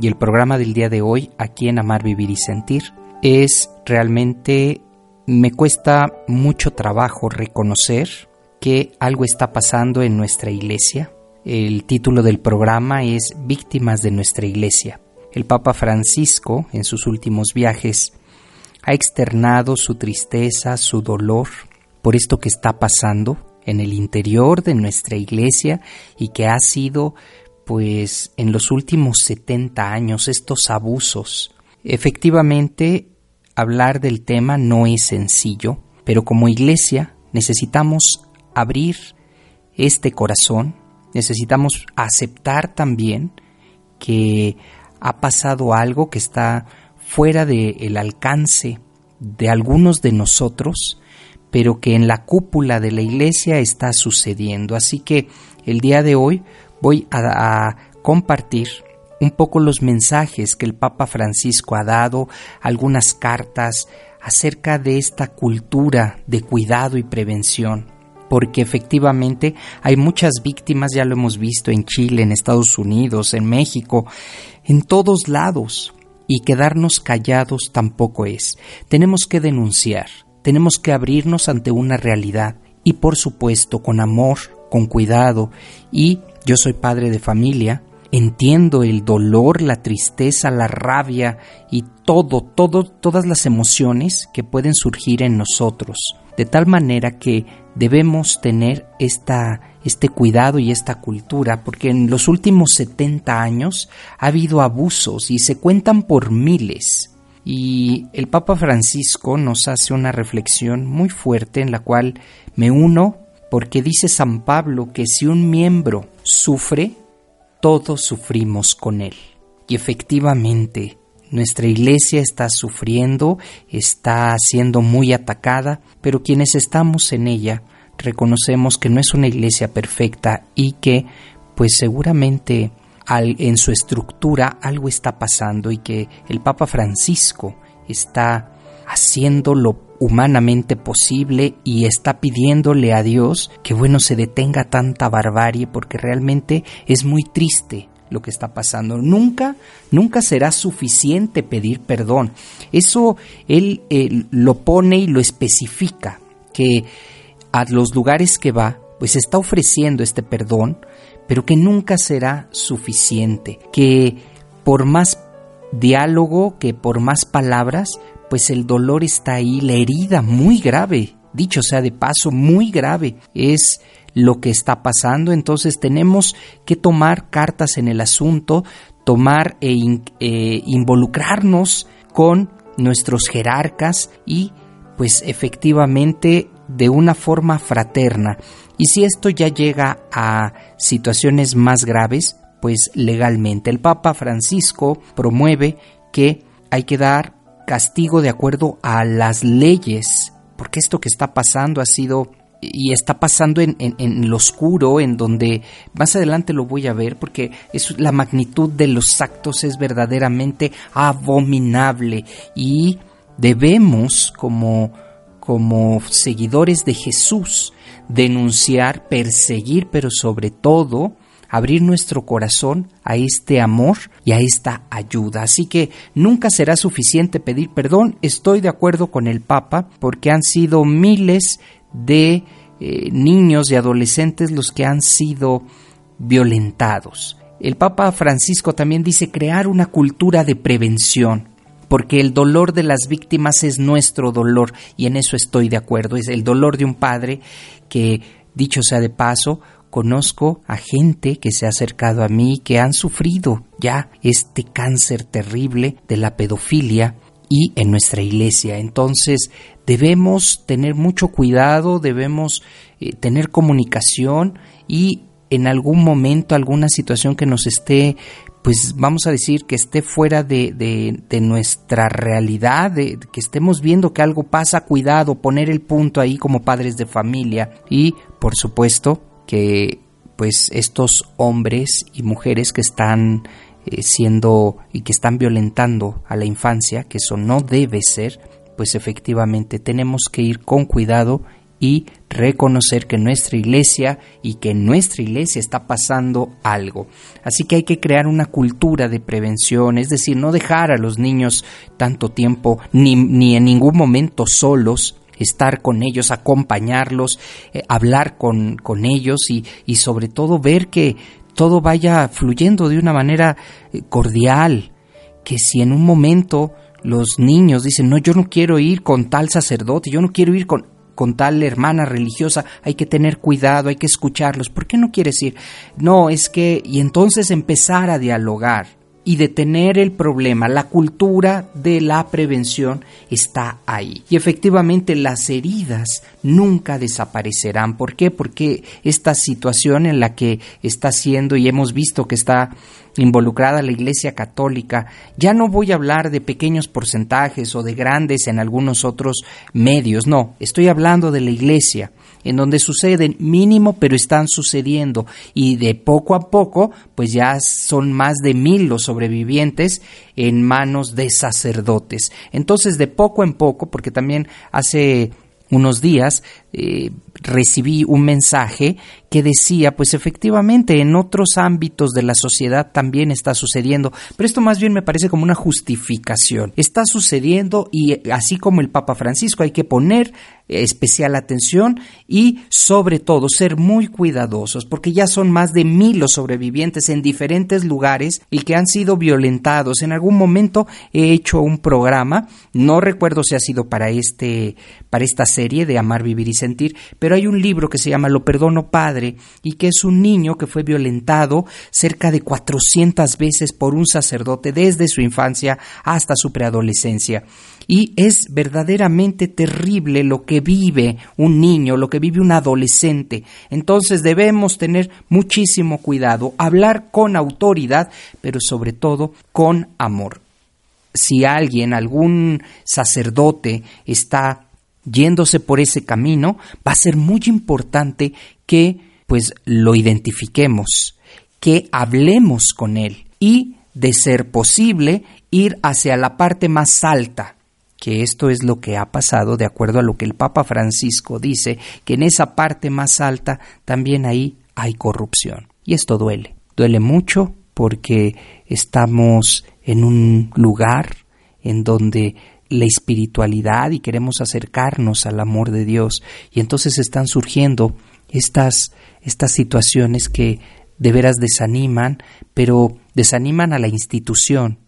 y el programa del día de hoy, aquí en Amar, Vivir y Sentir, es realmente, me cuesta mucho trabajo reconocer que algo está pasando en nuestra iglesia. El título del programa es Víctimas de nuestra iglesia. El Papa Francisco, en sus últimos viajes, ha externado su tristeza, su dolor por esto que está pasando en el interior de nuestra iglesia y que ha sido pues en los últimos 70 años estos abusos. Efectivamente, hablar del tema no es sencillo, pero como iglesia necesitamos abrir este corazón, necesitamos aceptar también que ha pasado algo que está fuera del alcance de algunos de nosotros pero que en la cúpula de la iglesia está sucediendo. Así que el día de hoy voy a, compartir un poco los mensajes que el Papa Francisco ha dado, algunas cartas acerca de esta cultura de cuidado y prevención, porque efectivamente hay muchas víctimas, ya lo hemos visto en Chile, en Estados Unidos, en México, en todos lados, y quedarnos callados tampoco es. Tenemos que denunciar, tenemos que abrirnos ante una realidad y por supuesto con amor, con cuidado y yo soy padre de familia, entiendo el dolor, la tristeza, la rabia y todo, todo, todas las emociones que pueden surgir en nosotros, de tal manera que debemos tener esta, este cuidado y esta cultura, porque en los últimos 70 años ha habido abusos y se cuentan por miles. Y el Papa Francisco nos hace una reflexión muy fuerte en la cual me uno porque dice San Pablo que si un miembro sufre, todos sufrimos con él. Y efectivamente, nuestra iglesia está sufriendo, está siendo muy atacada, pero quienes estamos en ella reconocemos que no es una iglesia perfecta y que pues seguramente en su estructura algo está pasando y que el Papa Francisco está haciendo lo humanamente posible y está pidiéndole a Dios que bueno se detenga tanta barbarie porque realmente es muy triste lo que está pasando. Nunca, nunca será suficiente pedir perdón. Eso él, él lo pone y lo especifica, que a los lugares que va, pues está ofreciendo este perdón, pero que nunca será suficiente, que por más diálogo, que por más palabras, pues el dolor está ahí, la herida muy grave, dicho sea de paso, muy grave, es lo que está pasando, entonces tenemos que tomar cartas en el asunto, tomar e eh, involucrarnos con nuestros jerarcas y pues efectivamente de una forma fraterna. Y si esto ya llega a situaciones más graves, pues legalmente el Papa Francisco promueve que hay que dar castigo de acuerdo a las leyes, porque esto que está pasando ha sido y está pasando en, en, lo oscuro, en donde más adelante lo voy a ver, porque es, la magnitud de los actos es verdaderamente abominable. Y debemos como como seguidores de Jesús, denunciar, perseguir, pero sobre todo abrir nuestro corazón a este amor y a esta ayuda. Así que nunca será suficiente pedir perdón. Estoy de acuerdo con el Papa porque han sido miles de eh, niños y adolescentes los que han sido violentados. El Papa Francisco también dice crear una cultura de prevención porque el dolor de las víctimas es nuestro dolor y en eso estoy de acuerdo. Es el dolor de un padre que, dicho sea de paso, conozco a gente que se ha acercado a mí que han sufrido ya este cáncer terrible de la pedofilia y en nuestra iglesia. Entonces debemos tener mucho cuidado, debemos eh, tener comunicación y en algún momento alguna situación que nos esté, pues vamos a decir, que esté fuera de, de, nuestra realidad, de, que estemos viendo que algo pasa, cuidado, poner el punto ahí como padres de familia y, por supuesto, que pues estos hombres y mujeres que están eh, siendo y que están violentando a la infancia, que eso no debe ser, pues efectivamente tenemos que ir con cuidado y reconocer que nuestra iglesia y que en nuestra iglesia está pasando algo. Así que hay que crear una cultura de prevención, es decir, no dejar a los niños tanto tiempo ni, ni en ningún momento solos, estar con ellos, acompañarlos, eh, hablar con, con ellos y, y, sobre todo ver que todo vaya fluyendo de una manera eh, cordial, que si en un momento los niños dicen, no, yo no quiero ir con tal sacerdote, yo no quiero ir con con tal hermana religiosa, hay que tener cuidado, hay que escucharlos. ¿Por qué no quieres ir? No, es que, y entonces empezar a dialogar y detener el problema. La cultura de la prevención está ahí. Y efectivamente las heridas nunca desaparecerán. ¿Por qué? Porque esta situación en la que está siendo y hemos visto que está involucrada la Iglesia Católica, ya no voy a hablar de pequeños porcentajes o de grandes en algunos otros medios, no, estoy hablando de la Iglesia, en donde suceden mínimo, pero están sucediendo y de poco a poco, pues ya son más de mil los sobrevivientes en manos de sacerdotes. Entonces, de poco en poco, porque también hace unos días eh, recibí un mensaje que decía, pues efectivamente en otros ámbitos de la sociedad también está sucediendo, pero esto más bien me parece como una justificación. Está sucediendo y así como el Papa Francisco hay que poner especial atención y sobre todo ser muy cuidadosos porque ya son más de mil los sobrevivientes en diferentes lugares y que han sido violentados. En algún momento he hecho un programa, no recuerdo si ha sido para este para esta serie de Amar, Vivir y Sentir, pero hay un libro que se llama Lo Perdono Padre y que es un niño que fue violentado cerca de 400 veces por un sacerdote desde su infancia hasta su preadolescencia. Y es verdaderamente terrible lo que vive un niño, lo que vive un adolescente. Entonces debemos tener muchísimo cuidado, hablar con autoridad, pero sobre todo con amor. Si alguien, algún sacerdote está yéndose por ese camino, va a ser muy importante que pues lo identifiquemos, que hablemos con él y, de ser posible, ir hacia la parte más alta que esto es lo que ha pasado de acuerdo a lo que el Papa Francisco dice, que en esa parte más alta también ahí hay corrupción. Y esto duele, duele mucho porque estamos en un lugar en donde la espiritualidad y queremos acercarnos al amor de Dios y entonces están surgiendo estas estas situaciones que de veras desaniman, pero desaniman a la institución,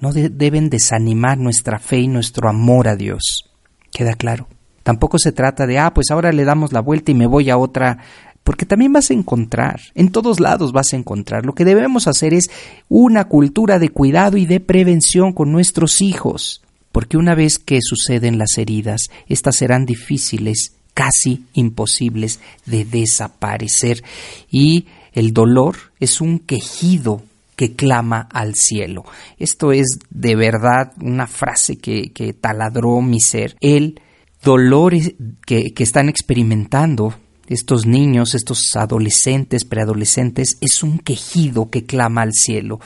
no deben desanimar nuestra fe y nuestro amor a Dios. ¿Queda claro? Tampoco se trata de, ah, pues ahora le damos la vuelta y me voy a otra, porque también vas a encontrar, en todos lados vas a encontrar. Lo que debemos hacer es una cultura de cuidado y de prevención con nuestros hijos, porque una vez que suceden las heridas, estas serán difíciles, casi imposibles de desaparecer, y el dolor es un quejido que clama al cielo. Esto es de verdad una frase que, taladró mi ser. El dolor que, que están experimentando estos niños, estos adolescentes, preadolescentes, es un quejido que clama al cielo.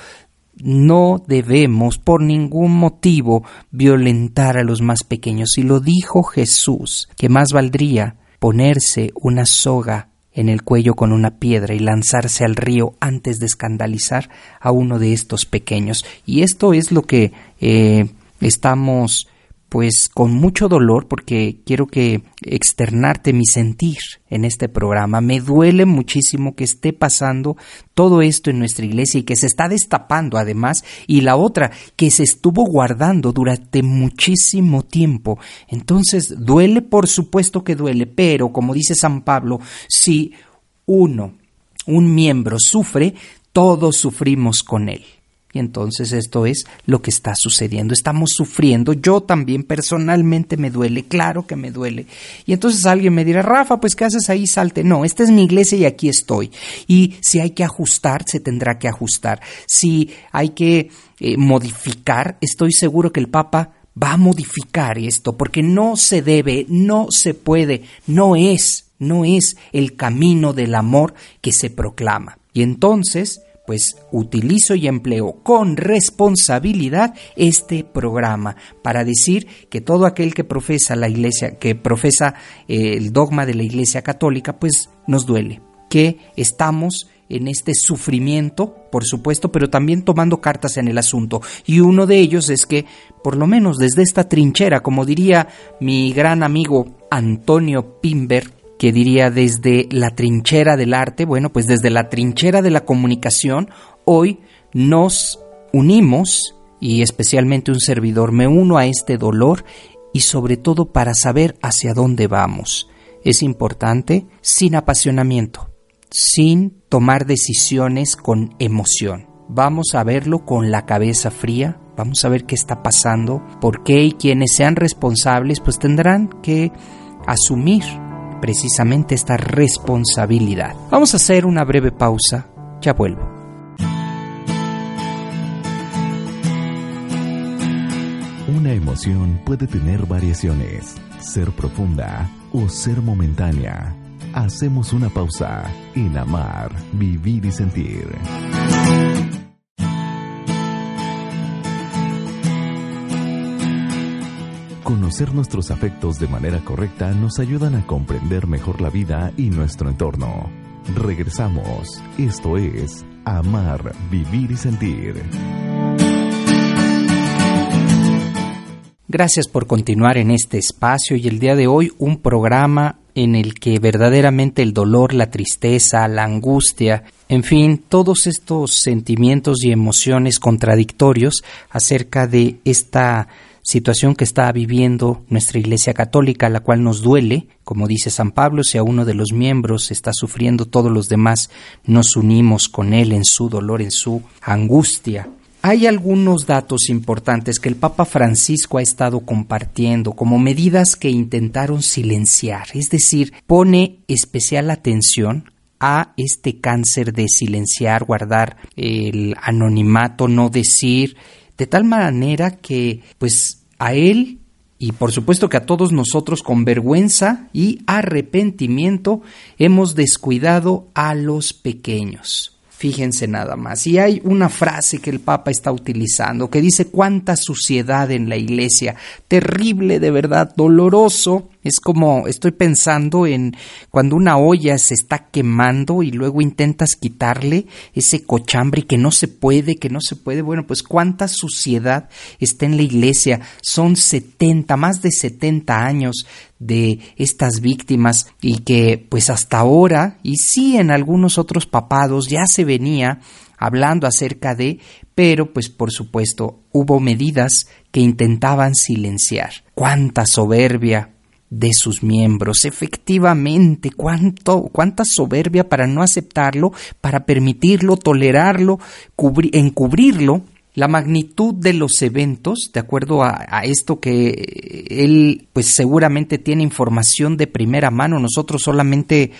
No debemos por ningún motivo violentar a los más pequeños. Y lo dijo Jesús, que más valdría ponerse una soga en el cuello con una piedra y lanzarse al río antes de escandalizar a uno de estos pequeños. Y esto es lo que eh, estamos pues con mucho dolor porque quiero que externarte mi sentir en este programa. Me duele muchísimo que esté pasando todo esto en nuestra iglesia y que se está destapando además y la otra que se estuvo guardando durante muchísimo tiempo. Entonces duele, por supuesto que duele, pero como dice San Pablo, si uno, un miembro sufre, todos sufrimos con él. Y entonces esto es lo que está sucediendo. Estamos sufriendo. Yo también personalmente me duele. Claro que me duele. Y entonces alguien me dirá, Rafa, pues ¿qué haces ahí? Salte. No, esta es mi iglesia y aquí estoy. Y si hay que ajustar, se tendrá que ajustar. Si hay que eh, modificar, estoy seguro que el Papa va a modificar esto, porque no se debe, no se puede, no es, no es el camino del amor que se proclama. Y entonces pues utilizo y empleo con responsabilidad este programa para decir que todo aquel que profesa la iglesia, que profesa eh, el dogma de la iglesia católica, pues nos duele, que estamos en este sufrimiento, por supuesto, pero también tomando cartas en el asunto. Y uno de ellos es que, por lo menos desde esta trinchera, como diría mi gran amigo Antonio Pimber, que diría desde la trinchera del arte, bueno, pues desde la trinchera de la comunicación, hoy nos unimos, y especialmente un servidor me uno a este dolor, y sobre todo para saber hacia dónde vamos. Es importante sin apasionamiento, sin tomar decisiones con emoción. Vamos a verlo con la cabeza fría, vamos a ver qué está pasando, por qué y quienes sean responsables pues tendrán que asumir precisamente esta responsabilidad. Vamos a hacer una breve pausa, ya vuelvo. Una emoción puede tener variaciones, ser profunda o ser momentánea. Hacemos una pausa en amar, vivir y sentir. Conocer nuestros afectos de manera correcta nos ayudan a comprender mejor la vida y nuestro entorno. Regresamos. Esto es Amar, Vivir y Sentir. Gracias por continuar en este espacio y el día de hoy un programa en el que verdaderamente el dolor, la tristeza, la angustia, en fin, todos estos sentimientos y emociones contradictorios acerca de esta situación que está viviendo nuestra Iglesia Católica, la cual nos duele, como dice San Pablo, si a uno de los miembros está sufriendo, todos los demás nos unimos con él en su dolor, en su angustia. Hay algunos datos importantes que el Papa Francisco ha estado compartiendo como medidas que intentaron silenciar, es decir, pone especial atención a este cáncer de silenciar, guardar el anonimato, no decir, de tal manera que pues a él y por supuesto que a todos nosotros con vergüenza y arrepentimiento hemos descuidado a los pequeños. Fíjense nada más. Y hay una frase que el Papa está utilizando que dice cuánta suciedad en la iglesia. Terrible, de verdad, doloroso. Es como estoy pensando en cuando una olla se está quemando y luego intentas quitarle ese cochambre que no se puede, que no se puede. Bueno, pues cuánta suciedad está en la iglesia. Son 70, más de 70 años de estas víctimas y que pues hasta ahora y sí en algunos otros papados ya se venía hablando acerca de, pero pues por supuesto hubo medidas que intentaban silenciar. Cuánta soberbia de sus miembros, efectivamente, cuánto, cuánta soberbia para no aceptarlo, para permitirlo, tolerarlo, encubrirlo la magnitud de los eventos, de acuerdo a, esto que él pues seguramente tiene información de primera mano, nosotros solamente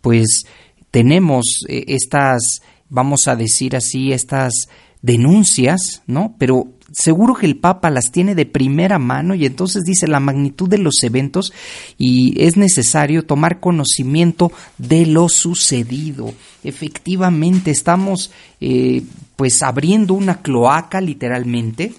pues tenemos eh, estas, vamos a decir así, estas denuncias, ¿no? Pero seguro que el Papa las tiene de primera mano y entonces dice la magnitud de los eventos y es necesario tomar conocimiento de lo sucedido. Efectivamente, estamos eh, pues abriendo una cloaca literalmente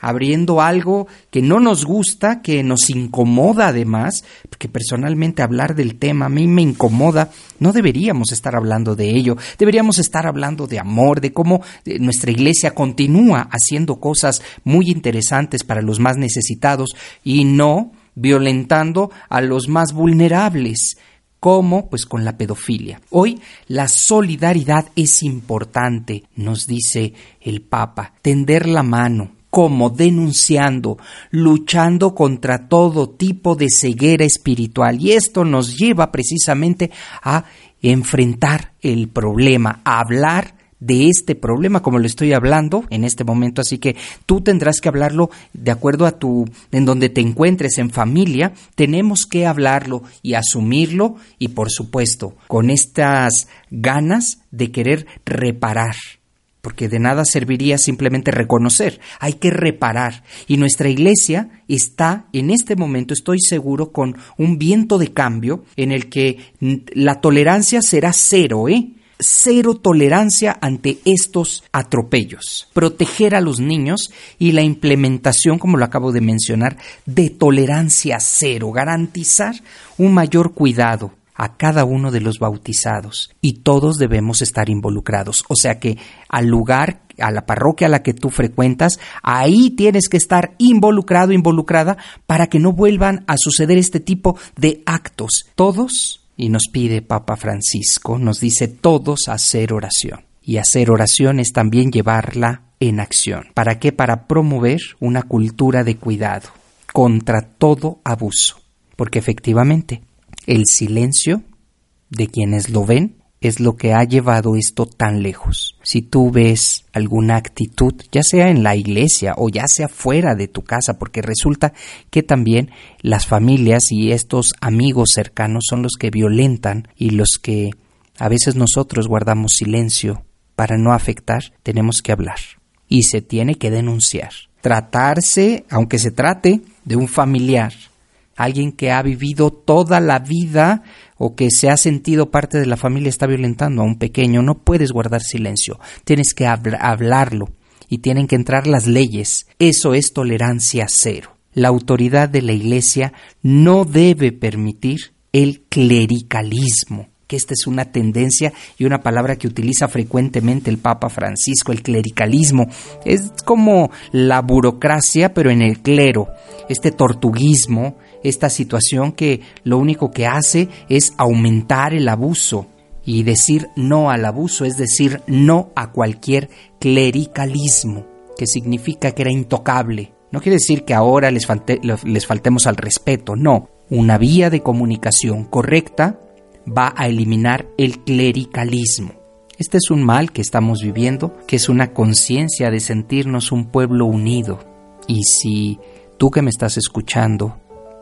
abriendo algo que no nos gusta, que nos incomoda además, porque personalmente hablar del tema a mí me incomoda, no deberíamos estar hablando de ello, deberíamos estar hablando de amor, de cómo eh, nuestra iglesia continúa haciendo cosas muy interesantes para los más necesitados y no violentando a los más vulnerables. ¿Cómo? Pues con la pedofilia. Hoy la solidaridad es importante, nos dice el Papa, tender la mano, como denunciando, luchando contra todo tipo de ceguera espiritual. Y esto nos lleva precisamente a enfrentar el problema, a hablar de este problema como lo estoy hablando en este momento, así que tú tendrás que hablarlo de acuerdo a tu en donde te encuentres en familia, tenemos que hablarlo y asumirlo y por supuesto, con estas ganas de querer reparar porque de nada serviría simplemente reconocer, hay que reparar. Y nuestra iglesia está en este momento, estoy seguro, con un viento de cambio en el que la tolerancia será cero, ¿eh? Cero tolerancia ante estos atropellos. Proteger a los niños y la implementación, como lo acabo de mencionar, de tolerancia cero. Garantizar un mayor cuidado, a cada uno de los bautizados y todos debemos estar involucrados. O sea que al lugar, a la parroquia a la que tú frecuentas, ahí tienes que estar involucrado, involucrada, para que no vuelvan a suceder este tipo de actos. Todos, y nos pide Papa Francisco, nos dice todos hacer oración. Y hacer oración es también llevarla en acción. ¿Para qué? Para promover una cultura de cuidado contra todo abuso. Porque efectivamente, el silencio de quienes lo ven es lo que ha llevado esto tan lejos. Si tú ves alguna actitud, ya sea en la iglesia o ya sea fuera de tu casa, porque resulta que también las familias y estos amigos cercanos son los que violentan y los que a veces nosotros guardamos silencio para no afectar, tenemos que hablar y se tiene que denunciar. Tratarse, aunque se trate de un familiar, alguien que ha vivido toda la vida o que se ha sentido parte de la familia está violentando a un pequeño, no puedes guardar silencio, tienes que hablarlo y tienen que entrar las leyes. Eso es tolerancia cero. La autoridad de la Iglesia no debe permitir el clericalismo que esta es una tendencia y una palabra que utiliza frecuentemente el Papa Francisco, el clericalismo. Es como la burocracia, pero en el clero, este tortuguismo, esta situación que lo único que hace es aumentar el abuso. Y decir no al abuso es decir no a cualquier clericalismo, que significa que era intocable. No quiere decir que ahora les, les faltemos al respeto, no. Una vía de comunicación correcta va a eliminar el clericalismo. Este es un mal que estamos viviendo, que es una conciencia de sentirnos un pueblo unido. Y si tú que me estás escuchando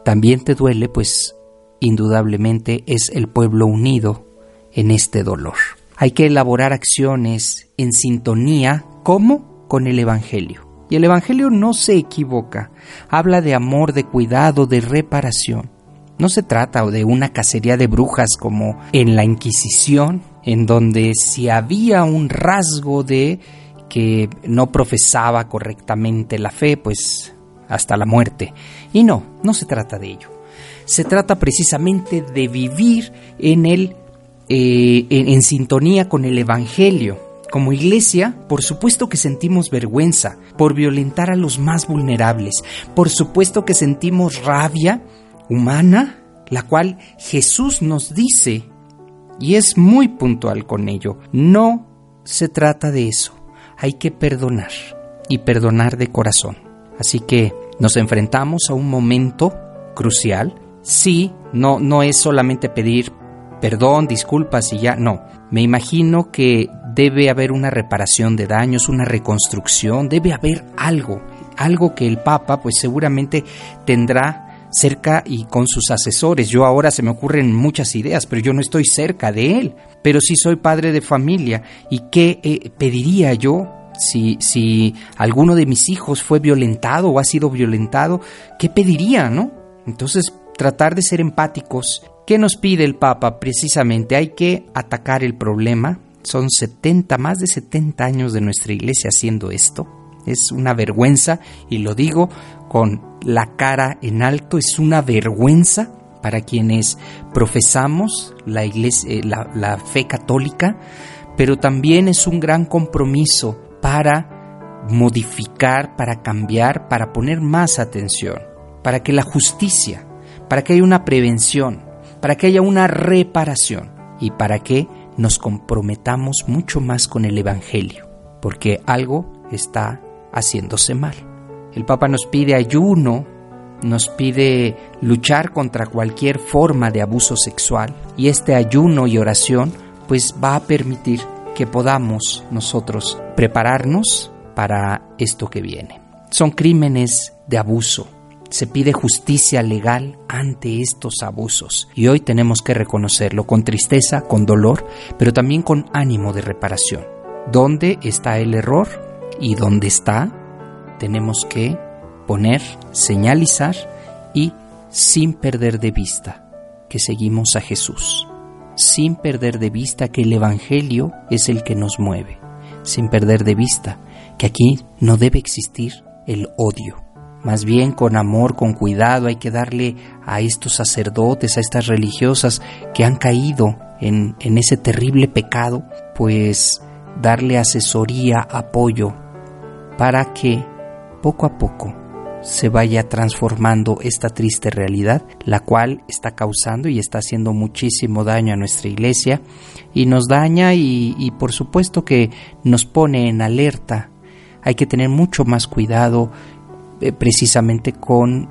también te duele, pues indudablemente es el pueblo unido en este dolor. Hay que elaborar acciones en sintonía, ¿cómo? Con el Evangelio. Y el Evangelio no se equivoca, habla de amor, de cuidado, de reparación. No se trata de una cacería de brujas como en la Inquisición, en donde si había un rasgo de que no profesaba correctamente la fe, pues hasta la muerte. Y no, no se trata de ello. Se trata precisamente de vivir en el eh, en sintonía con el Evangelio. Como iglesia, por supuesto que sentimos vergüenza por violentar a los más vulnerables. Por supuesto que sentimos rabia humana, la cual Jesús nos dice, y es muy puntual con ello, no se trata de eso, hay que perdonar y perdonar de corazón. Así que nos enfrentamos a un momento crucial. Sí, no, no es solamente pedir perdón, disculpas y ya, no. Me imagino que debe haber una reparación de daños, una reconstrucción, debe haber algo, algo que el Papa pues seguramente tendrá cerca y con sus asesores. Yo ahora se me ocurren muchas ideas, pero yo no estoy cerca de él. Pero sí soy padre de familia. ¿Y qué eh, pediría yo si, si alguno de mis hijos fue violentado o ha sido violentado, ¿qué pediría, no? Entonces, tratar de ser empáticos. ¿Qué nos pide el Papa? Precisamente hay que atacar el problema. Son 70, más de 70 años de nuestra iglesia haciendo esto. Es una vergüenza y lo digo con la cara en alto, es una vergüenza para quienes profesamos la, iglesia, eh, la, la fe católica, pero también es un gran compromiso para modificar, para cambiar, para poner más atención, para que la justicia, para que haya una prevención, para que haya una reparación y para que nos comprometamos mucho más con el Evangelio, porque algo está haciéndose mal. El Papa nos pide ayuno, nos pide luchar contra cualquier forma de abuso sexual y este ayuno y oración pues va a permitir que podamos nosotros prepararnos para esto que viene. Son crímenes de abuso. Se pide justicia legal ante estos abusos y hoy tenemos que reconocerlo con tristeza, con dolor, pero también con ánimo de reparación. ¿Dónde está el error? ¿Y dónde está? Tenemos que poner, señalizar y sin perder de vista que seguimos a Jesús, sin perder de vista que el Evangelio es el que nos mueve, sin perder de vista que aquí no debe existir el odio. Más bien con amor, con cuidado hay que darle a estos sacerdotes, a estas religiosas que han caído en, en ese terrible pecado, pues darle asesoría, apoyo, para que poco a poco se vaya transformando esta triste realidad, la cual está causando y está haciendo muchísimo daño a nuestra iglesia y nos daña y, por supuesto que nos pone en alerta. Hay que tener mucho más cuidado eh, precisamente con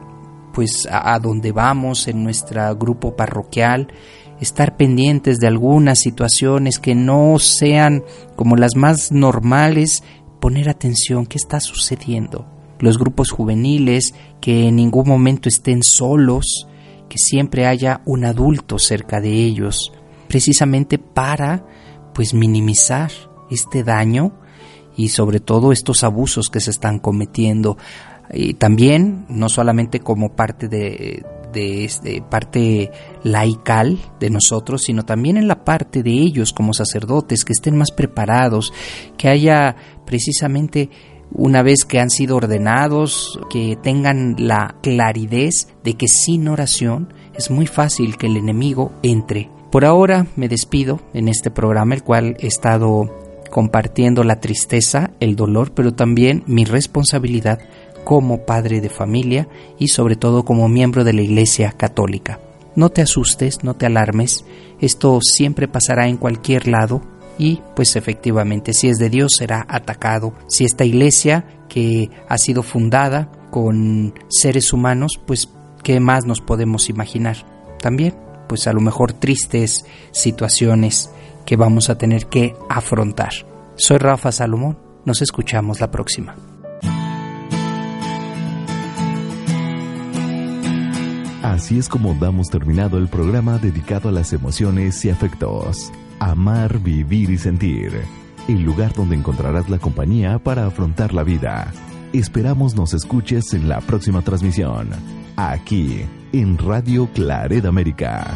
pues a, a donde vamos en nuestro grupo parroquial, estar pendientes de algunas situaciones que no sean como las más normales, poner atención, ¿qué está sucediendo? Los grupos juveniles, que en ningún momento estén solos, que siempre haya un adulto cerca de ellos, precisamente para pues minimizar este daño y sobre todo estos abusos que se están cometiendo. Y también, no solamente como parte de, de este, parte laical de nosotros, sino también en la parte de ellos como sacerdotes, que estén más preparados, que haya precisamente una vez que han sido ordenados, que tengan la claridad de que sin oración es muy fácil que el enemigo entre. Por ahora me despido en este programa, el cual he estado compartiendo la tristeza, el dolor, pero también mi responsabilidad como padre de familia y sobre todo como miembro de la Iglesia Católica. No te asustes, no te alarmes, esto siempre pasará en cualquier lado, y pues efectivamente si es de Dios será atacado. Si esta iglesia que ha sido fundada con seres humanos, pues ¿qué más nos podemos imaginar? También pues a lo mejor tristes situaciones que vamos a tener que afrontar. Soy Rafa Salomón, nos escuchamos la próxima. Así es como damos terminado el programa dedicado a las emociones y afectos. Amar, vivir y sentir. El lugar donde encontrarás la compañía para afrontar la vida. Esperamos nos escuches en la próxima transmisión. Aquí, en Radio Claret América.